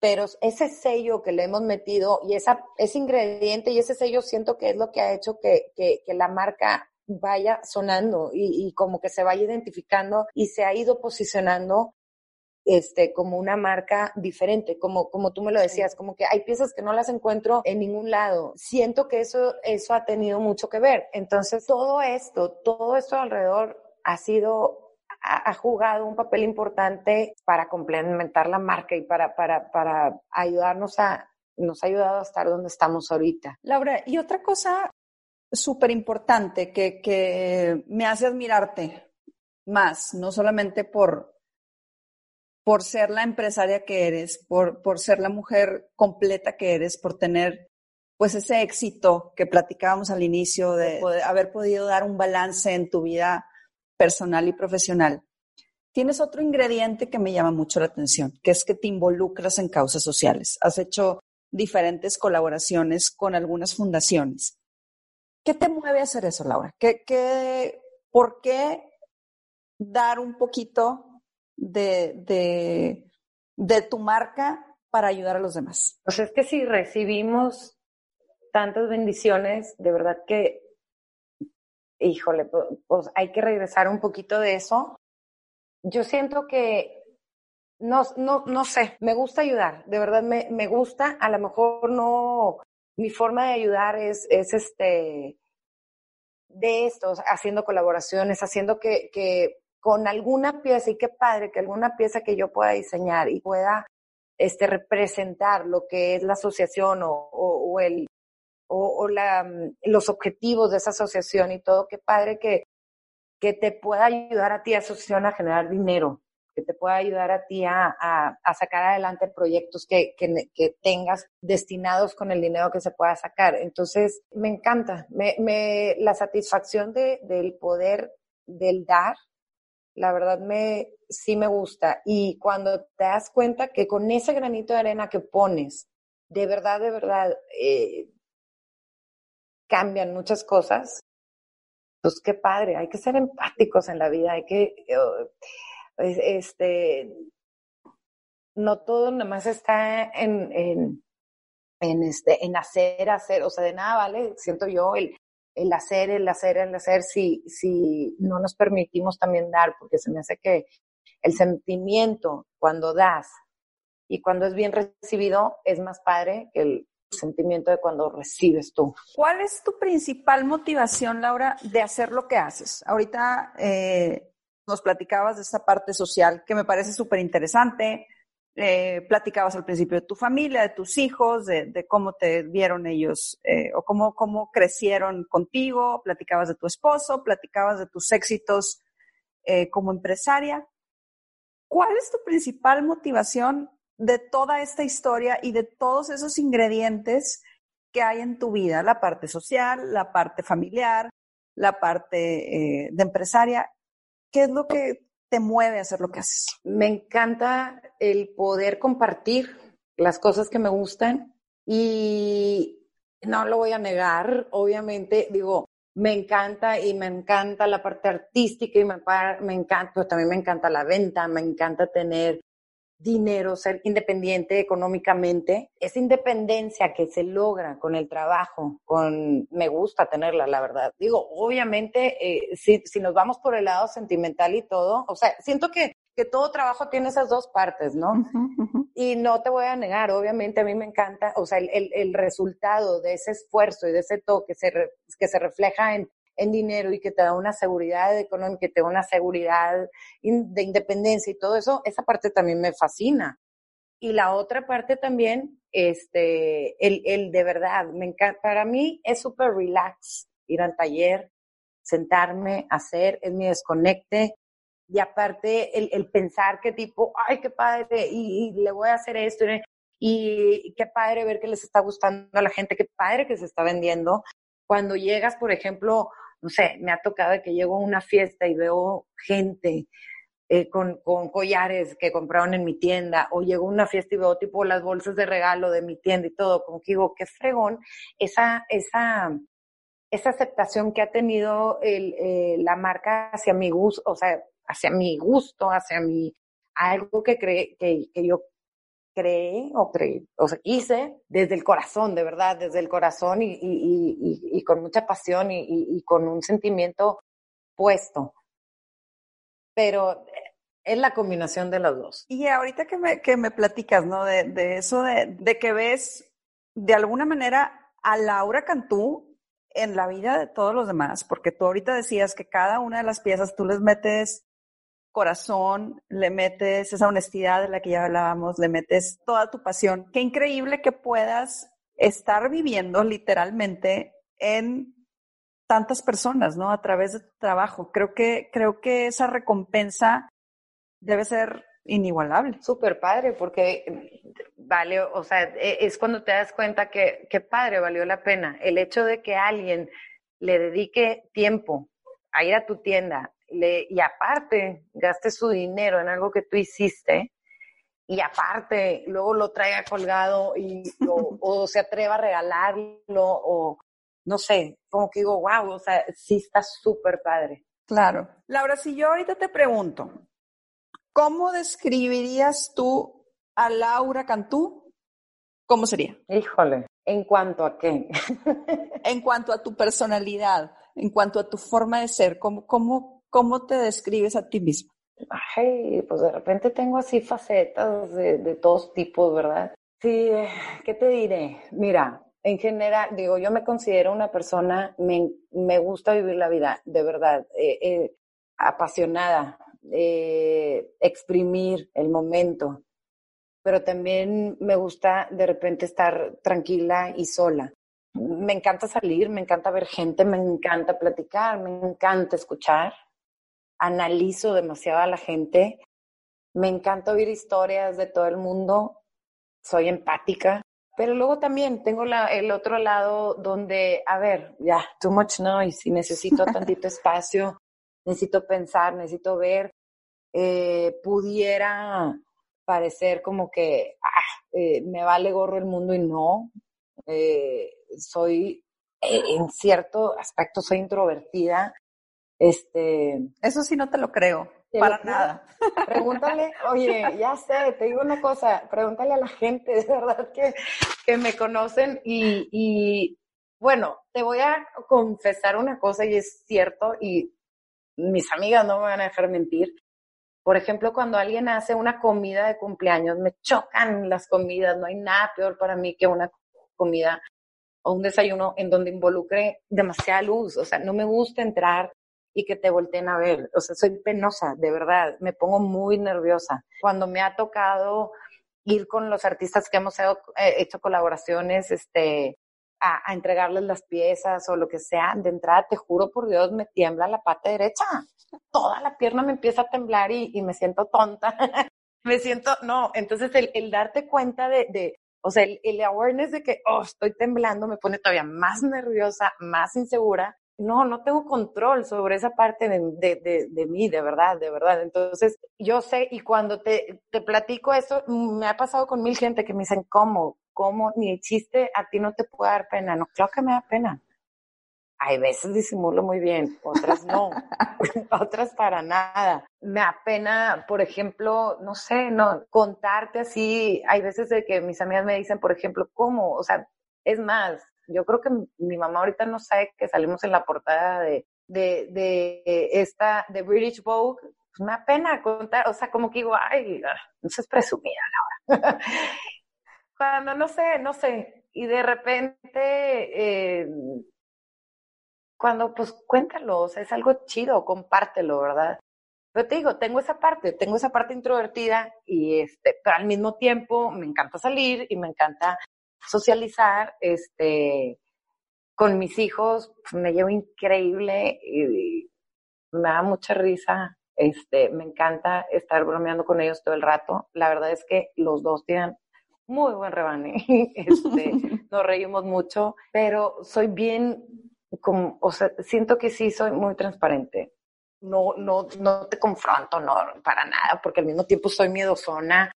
pero ese sello que le hemos metido y esa, ese ingrediente y ese sello siento que es lo que ha hecho que, que, que la marca vaya sonando y, y, como que se vaya identificando y se ha ido posicionando este, como una marca diferente, como, como tú me lo decías, como que hay piezas que no las encuentro en ningún lado. Siento que eso, eso ha tenido mucho que ver. Entonces, todo esto, todo esto alrededor ha sido ha, jugado un papel importante para complementar la marca y para, para, para ayudarnos a, nos ha ayudado a estar donde estamos ahorita. Laura, y otra cosa súper importante que, que me hace admirarte más, no solamente por, por ser la empresaria que eres, por, por ser la mujer completa que eres, por tener pues ese éxito que platicábamos al inicio de poder, haber podido dar un balance en tu vida personal y profesional. Tienes otro ingrediente que me llama mucho la atención, que es que te involucras en causas sociales. Has hecho diferentes colaboraciones con algunas fundaciones. ¿Qué te mueve a hacer eso, Laura? ¿Qué, qué, ¿Por qué dar un poquito de, de, tu marca para ayudar a los demás? Pues es que si recibimos tantas bendiciones, de verdad que híjole, pues hay que regresar un poquito de eso. Yo siento que, no, no, no sé, me gusta ayudar, de verdad me, me gusta, a lo mejor no, mi forma de ayudar es, es este, de esto, haciendo colaboraciones, haciendo que, que con alguna pieza, y qué padre que alguna pieza que yo pueda diseñar y pueda este, representar lo que es la asociación o, o el, o, la, mm, los objetivos de esa asociación y todo, qué padre que, que te pueda ayudar a ti, asociación, a generar dinero, que te pueda ayudar a ti a, a, sacar adelante proyectos que, que, que, tengas destinados con el dinero que se pueda sacar. Entonces, me encanta, me, me, la satisfacción de, del poder del dar, la verdad me, sí me gusta. Y cuando te das cuenta que con ese granito de arena que pones, de verdad, de verdad, eh, cambian muchas cosas, pues qué padre, hay que ser empáticos en la vida, hay que, este, no todo nada más está en, en, en, este, en hacer, hacer, o sea, de nada vale, siento yo, el, el hacer, el hacer, el hacer, si, si no nos permitimos también dar, porque se me hace que el sentimiento cuando das y cuando es bien recibido es más padre que el, sentimiento de cuando recibes tú. ¿Cuál es tu principal motivación, Laura, de hacer lo que haces? Ahorita eh, nos platicabas de esta parte social que me parece súper interesante. Eh, platicabas al principio de tu familia, de tus hijos, de, de cómo te vieron ellos eh, o cómo, cómo crecieron contigo, platicabas de tu esposo, platicabas de tus éxitos eh, como empresaria. ¿Cuál es tu principal motivación de toda esta historia y de todos esos ingredientes que hay en tu vida, la parte social, la parte familiar, la parte eh, de empresaria. ¿Qué es lo que te mueve a hacer lo que haces? Me encanta el poder compartir las cosas que me gustan y no lo voy a negar, obviamente, digo, me encanta y me encanta la parte artística y me, me encanta, pero también me encanta la venta, me encanta tener dinero, ser independiente económicamente. Esa independencia que se logra con el trabajo, con me gusta tenerla, la verdad. Digo, obviamente, eh, si, si nos vamos por el lado sentimental y todo, o sea, siento que que todo trabajo tiene esas dos partes, ¿no? Y no te voy a negar, obviamente a mí me encanta, o sea, el, el, resultado de ese esfuerzo y de ese toque se que se refleja en, en, dinero y que te da una seguridad económica, que te da una seguridad de independencia y todo eso, esa parte también me fascina. Y la otra parte también, este, el, el de verdad, me encanta, para mí es súper relax ir al taller, sentarme, hacer, es mi desconecte, y aparte el, el, pensar que tipo, ay, qué padre, y, le voy a hacer esto, y, qué padre ver que les está gustando a la gente, qué padre que se está vendiendo. Cuando llegas, por ejemplo, no sé, me ha tocado que llego a una fiesta y veo gente eh, con, con, collares que compraron en mi tienda, o llego a una fiesta y veo tipo las bolsas de regalo de mi tienda y todo, como que digo, qué fregón, esa, esa, esa aceptación que ha tenido eh, la marca hacia mi gusto, o sea, hacia mi gusto, hacia mi, algo que, cree, que, que yo creé o creí, o sea, hice desde el corazón, de verdad, desde el corazón y, y, y, con mucha pasión y, con un sentimiento puesto. Pero es la combinación de los dos. Y ahorita que me, que me platicas, ¿no? De, de eso de, de que ves de alguna manera a Laura Cantú en la vida de todos los demás, porque tú ahorita decías que cada una de las piezas tú les metes corazón, le metes esa honestidad de la que ya hablábamos, le metes toda tu pasión. Qué increíble que puedas estar viviendo literalmente en tantas personas, ¿no? A través de tu trabajo. Creo que, creo que esa recompensa debe ser inigualable. Súper padre, porque vale, o sea, e, es cuando te das cuenta que, que padre, valió la pena. El hecho de que alguien le dedique tiempo a ir a tu tienda, y aparte gaste su dinero en algo que tú hiciste y aparte luego lo traiga colgado y, (laughs) o, se atreva a regalarlo o no sé, como que digo, wow, o sea, sí está súper padre. Claro. Laura, si yo ahorita te pregunto, ¿cómo describirías tú a Laura Cantú? ¿Cómo sería? Híjole, ¿en cuanto a qué? en cuanto a tu personalidad, en cuanto a tu forma de ser, ¿cómo, cómo, ¿Cómo te describes a ti misma? Ay, pues de repente tengo así facetas de, de todos tipos, ¿verdad? Sí, ¿qué te diré? Mira, en general, digo, yo me considero una persona, me, me gusta vivir la vida, de verdad, eh, eh, apasionada, eh, exprimir el momento, pero también me gusta de repente estar tranquila y sola. Me encanta salir, me encanta ver gente, me encanta platicar, me encanta escuchar, analizo demasiado a la gente, me encanta oír historias de todo el mundo, soy empática, pero luego también tengo la, el otro lado donde, a ver, ya, too much noise y necesito (laughs) tantito espacio, necesito pensar, necesito ver, eh, pudiera parecer como que ah, eh, me vale gorro el mundo y no, eh, soy en cierto aspecto soy introvertida este, eso sí no te lo creo, para nada. (laughs) Pregúntale, oye, ya sé, te digo una cosa, pregúntale a la gente de verdad que, que me conocen y, y bueno, te voy a confesar una cosa y es cierto y mis amigas no me van a dejar mentir. Por ejemplo, cuando alguien hace una comida de cumpleaños, me chocan las comidas, no hay nada peor para mí que una comida o un desayuno en donde involucre demasiada luz, o sea, no me gusta entrar y que te volteen a ver. O sea, soy penosa, de verdad, me pongo muy nerviosa. Cuando me ha tocado ir con los artistas que hemos hecho, eh, colaboraciones, este, a, a, entregarles las piezas o lo que sea, de entrada, te juro por Dios, me tiembla la pata derecha. Toda la pierna me empieza a temblar y, y me siento tonta. (laughs) me siento, no, entonces el, el darte cuenta de, de o sea, el, el, awareness de que, oh, estoy temblando me pone todavía más nerviosa, más insegura no, no tengo control sobre esa parte de, de, de, mí, de verdad, de verdad. Entonces, yo sé, y cuando te, te platico eso, me ha pasado con mil gente que me dicen, ¿cómo? ¿Cómo? Ni el chiste, a ti no te puede dar pena. No, claro que me da pena. Hay veces disimulo muy bien, otras no, (laughs) (laughs) otras para nada. Me apena, por ejemplo, no sé, no contarte así. Hay veces de que mis amigas me dicen, por ejemplo, ¿cómo? O sea, es más, yo creo que mi mamá ahorita no sabe que salimos en la portada de, de, de esta, de British Vogue. Pues me apena contar, o sea, como que digo, ay, no seas presumida, Laura. (laughs) Cuando no sé, no sé. Y de repente, eh, cuando pues cuéntalo, o sea, es algo chido, compártelo, ¿verdad? Pero te digo, tengo esa parte, tengo esa parte introvertida y este, pero al mismo tiempo me encanta salir y me encanta socializar, este, con mis hijos, pues, me llevo increíble y me da mucha risa, este, me encanta estar bromeando con ellos todo el rato. La verdad es que los dos tienen muy buen rebane, (laughs) este, (laughs) nos reímos mucho, pero soy bien como, o sea, siento que sí soy muy transparente. No, no, no te confronto, no, para nada, porque al mismo tiempo soy miedosona.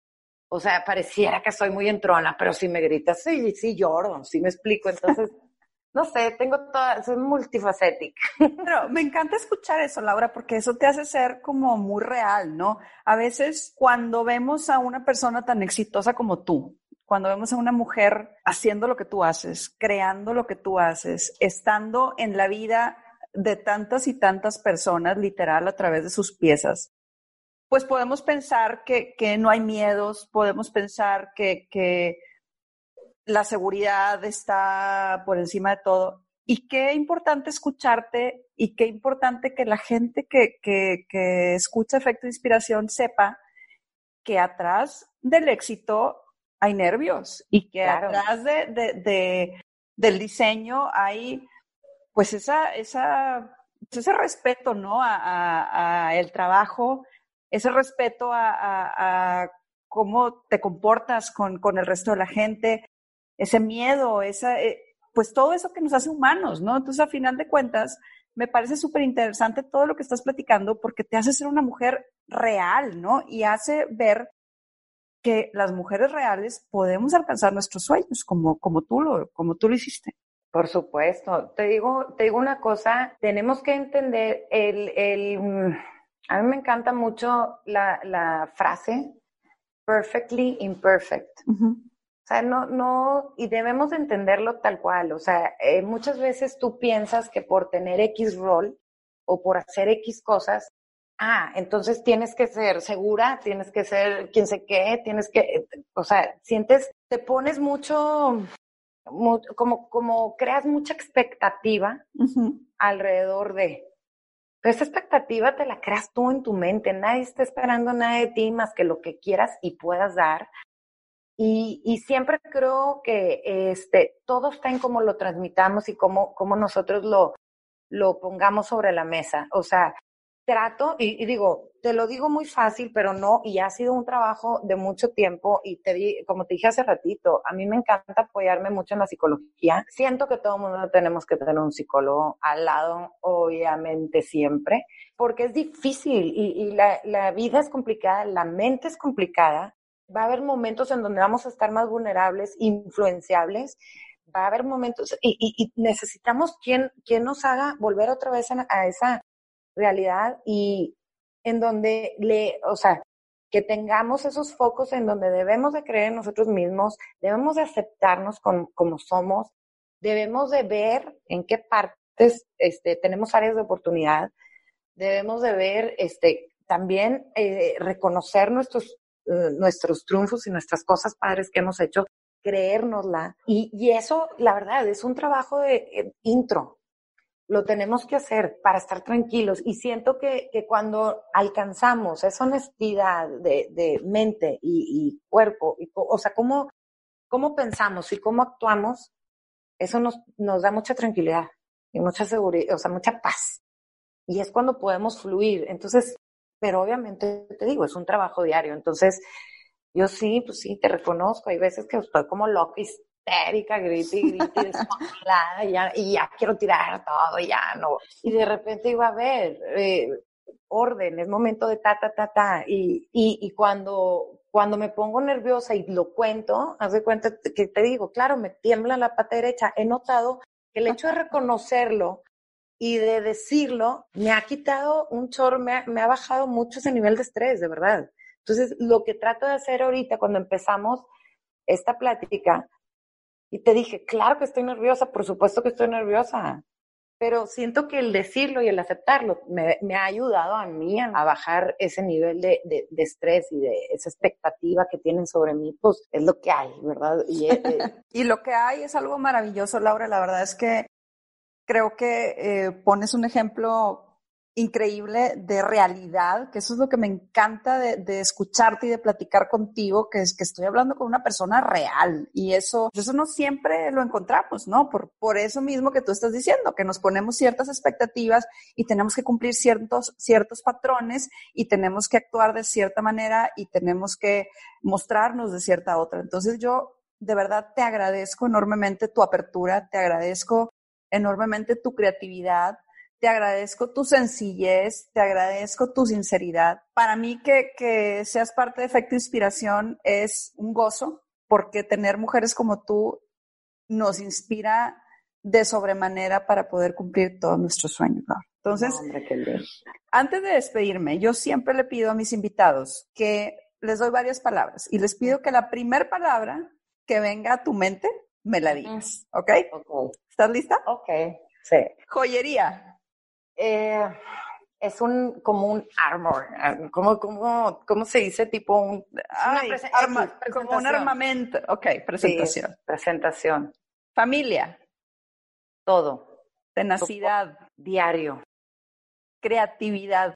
O sea, pareciera que soy muy entrona, pero si me gritas, sí, sí lloro, sí me explico. Entonces, (laughs) no sé, tengo toda, soy multifacética. (laughs) Pero me encanta escuchar eso, Laura, porque eso te hace ser como muy real, ¿no? A veces cuando vemos a una persona tan exitosa como tú, cuando vemos a una mujer haciendo lo que tú haces, creando lo que tú haces, estando en la vida de tantas y tantas personas, literal, a través de sus piezas, pues podemos pensar que, que no hay miedos, podemos pensar que, que la seguridad está por encima de todo. Y qué importante escucharte y qué importante que la gente que, que, que escucha Efecto de Inspiración sepa que atrás del éxito hay nervios y que atrás de, de, del diseño hay pues esa, esa, ese respeto, ¿no? A, a, el trabajo, ese respeto a, cómo te comportas con, con, el resto de la gente, ese miedo, esa, eh, pues todo eso que nos hace humanos, ¿no? Entonces, a final de cuentas, me parece súper interesante todo lo que estás platicando porque te hace ser una mujer real, ¿no? Y hace ver que las mujeres reales podemos alcanzar nuestros sueños como, como, tú, lo, como tú lo hiciste. Por supuesto. Te digo, te digo una cosa, tenemos que entender el, el mm, a mí me encanta mucho la, la frase perfectly imperfect. O sea, no, no, y debemos entenderlo tal cual. O sea, eh, muchas veces tú piensas que por tener X rol o por hacer X cosas, ah, entonces tienes que ser segura, tienes que ser quien sé qué, tienes que, o sea, sientes, te pones mucho, como, como creas mucha expectativa alrededor de. Esa expectativa te la creas tú en tu mente, nadie está esperando nada de ti más que lo que quieras y puedas dar. Y, y siempre creo que este, todo está en cómo lo transmitamos y cómo, cómo nosotros lo, lo pongamos sobre la mesa. O sea, trato, y, digo, te lo digo muy fácil, pero no, y ha sido un trabajo de mucho tiempo, y te di, como te dije hace ratito, a mí me encanta apoyarme mucho en la psicología. Siento que todo el mundo tenemos que tener un psicólogo al lado, obviamente siempre, porque es difícil y, y la, la vida es complicada, la mente es complicada. Va a haber momentos en donde vamos a estar más vulnerables, influenciables, va a haber momentos y, y, y necesitamos quien, quien nos haga volver otra vez a, a esa realidad y en donde le, o sea, que tengamos esos focos en donde debemos de creer en nosotros mismos, debemos de aceptarnos como somos, debemos de ver en qué partes este, tenemos áreas de oportunidad, debemos de ver este, también eh, reconocer nuestros, eh, nuestros triunfos y nuestras cosas padres que hemos hecho, creérnosla. Y, y eso, la verdad, es un trabajo de eh, intro, lo tenemos que hacer para estar tranquilos. Y siento que, que cuando alcanzamos esa honestidad de, de mente y, y cuerpo, y, o sea, cómo, cómo pensamos y cómo actuamos, eso nos, nos da mucha tranquilidad y mucha seguridad, o sea, mucha paz. Y es cuando podemos fluir. Entonces, pero obviamente te digo, es un trabajo diario. Entonces, yo sí, pues sí, te reconozco. Hay veces que estoy como loca y histérica, grite y grite, y ya, y ya quiero tirar todo, ya no. Y de repente iba a ver, eh, orden, es momento de ta, ta, ta, ta. Y, y, y cuando, cuando me pongo nerviosa y lo cuento, haz de cuenta que te digo, claro, me tiembla la pata derecha. He notado que el hecho de reconocerlo y de decirlo me ha quitado un chorro, me ha, me ha bajado mucho ese nivel de estrés, de verdad. Entonces, lo que trato de hacer ahorita cuando empezamos esta plática, y te dije, claro que estoy nerviosa, por supuesto que estoy nerviosa, pero siento que el decirlo y el aceptarlo me, me ha ayudado a mí a bajar ese nivel de, de, de, estrés y de esa expectativa que tienen sobre mí, pues es lo que hay, ¿verdad? Y, eh, (laughs) y lo que hay es algo maravilloso, Laura, la verdad es que creo que eh, pones un ejemplo increíble de realidad, que eso es lo que me encanta de, de, escucharte y de platicar contigo, que es que estoy hablando con una persona real y eso, eso no siempre lo encontramos, ¿no? Por, por eso mismo que tú estás diciendo, que nos ponemos ciertas expectativas y tenemos que cumplir ciertos, ciertos patrones y tenemos que actuar de cierta manera y tenemos que mostrarnos de cierta otra. Entonces yo de verdad te agradezco enormemente tu apertura, te agradezco enormemente tu creatividad, te agradezco tu sencillez, te agradezco tu sinceridad. Para mí que, que seas parte de Efecto Inspiración es un gozo, porque tener mujeres como tú nos inspira de sobremanera para poder cumplir todos nuestros sueños. ¿no? Entonces, hombre, antes de despedirme, yo siempre le pido a mis invitados que les doy varias palabras y les pido que la primera palabra que venga a tu mente me la digas, ¿ok? okay. ¿Estás lista? Ok, sí. Joyería. Eh, es un como un armor, ¿cómo, cómo, cómo se dice? Tipo un... Ay, arma, como un armamento. Ok, presentación. Sí, presentación. Familia. Todo. Tenacidad. Diario. Creatividad.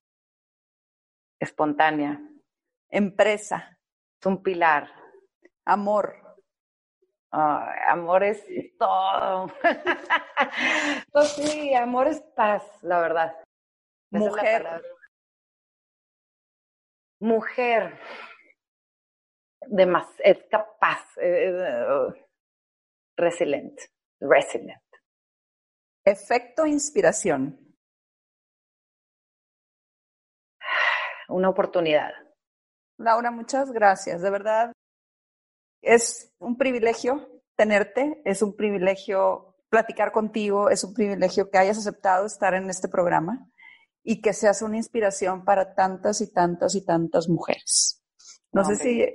Espontánea. Empresa. Es un pilar. Amor. Amor es todo. (laughs) pues sí, amor es paz, la verdad. Esa Mujer. Es Mujer. Demas es capaz. Eh, uh, resiliente. Resilient. Efecto inspiración. Una oportunidad. Laura, muchas gracias. De verdad, es un privilegio tenerte, es un privilegio platicar contigo, es un privilegio que hayas aceptado estar en este programa y que seas una inspiración para tantas y tantas y tantas mujeres. No, no sé si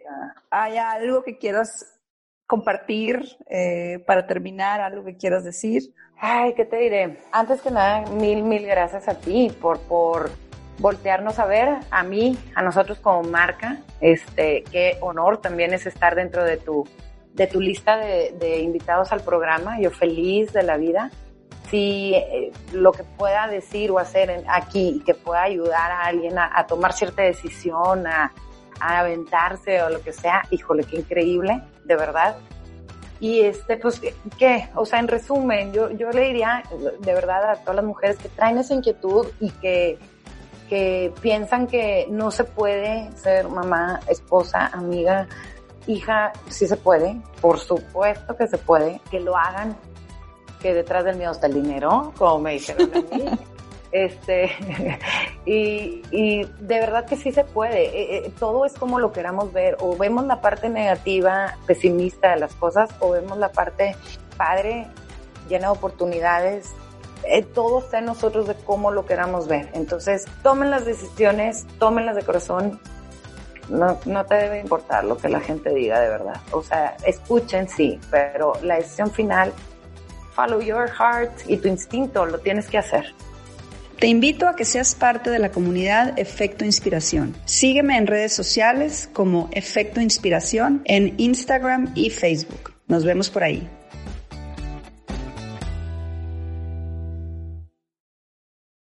hay algo que quieras compartir eh, para terminar, algo que quieras decir. Ay, ¿qué te diré? Antes que nada, mil, mil gracias a ti por, por voltearnos a ver, a mí, a nosotros como marca. Este, qué honor también es estar dentro de tu, de tu lista de, de invitados al programa. Yo feliz de la vida. Si eh, lo que pueda decir o hacer en, aquí, que pueda ayudar a alguien a, a tomar cierta decisión, a, a aventarse o lo que sea, híjole, qué increíble, de verdad. Y este, pues, ¿qué? O sea, en resumen, yo, yo le diría de verdad a todas las mujeres que traen esa inquietud y que, que piensan que no se puede ser mamá, esposa, amiga, hija, sí se puede, por supuesto que se puede, que lo hagan, que detrás del miedo está el dinero, como me dijeron a mí. (laughs) Este, (laughs) y, y, de verdad que sí se puede. Eh, eh, todo es como lo queramos ver. O vemos la parte negativa, pesimista de las cosas, o vemos la parte padre, llena de oportunidades. Eh, todo está en nosotros de cómo lo queramos ver. Entonces, tomen las decisiones, tómenlas de corazón. No, no te debe importar lo que la gente diga de verdad. O sea, escuchen sí, pero la decisión final, follow your heart y tu instinto, lo tienes que hacer. Te invito a que seas parte de la comunidad Efecto Inspiración. Sígueme en redes sociales como Efecto Inspiración en Instagram y Facebook. Nos vemos por ahí.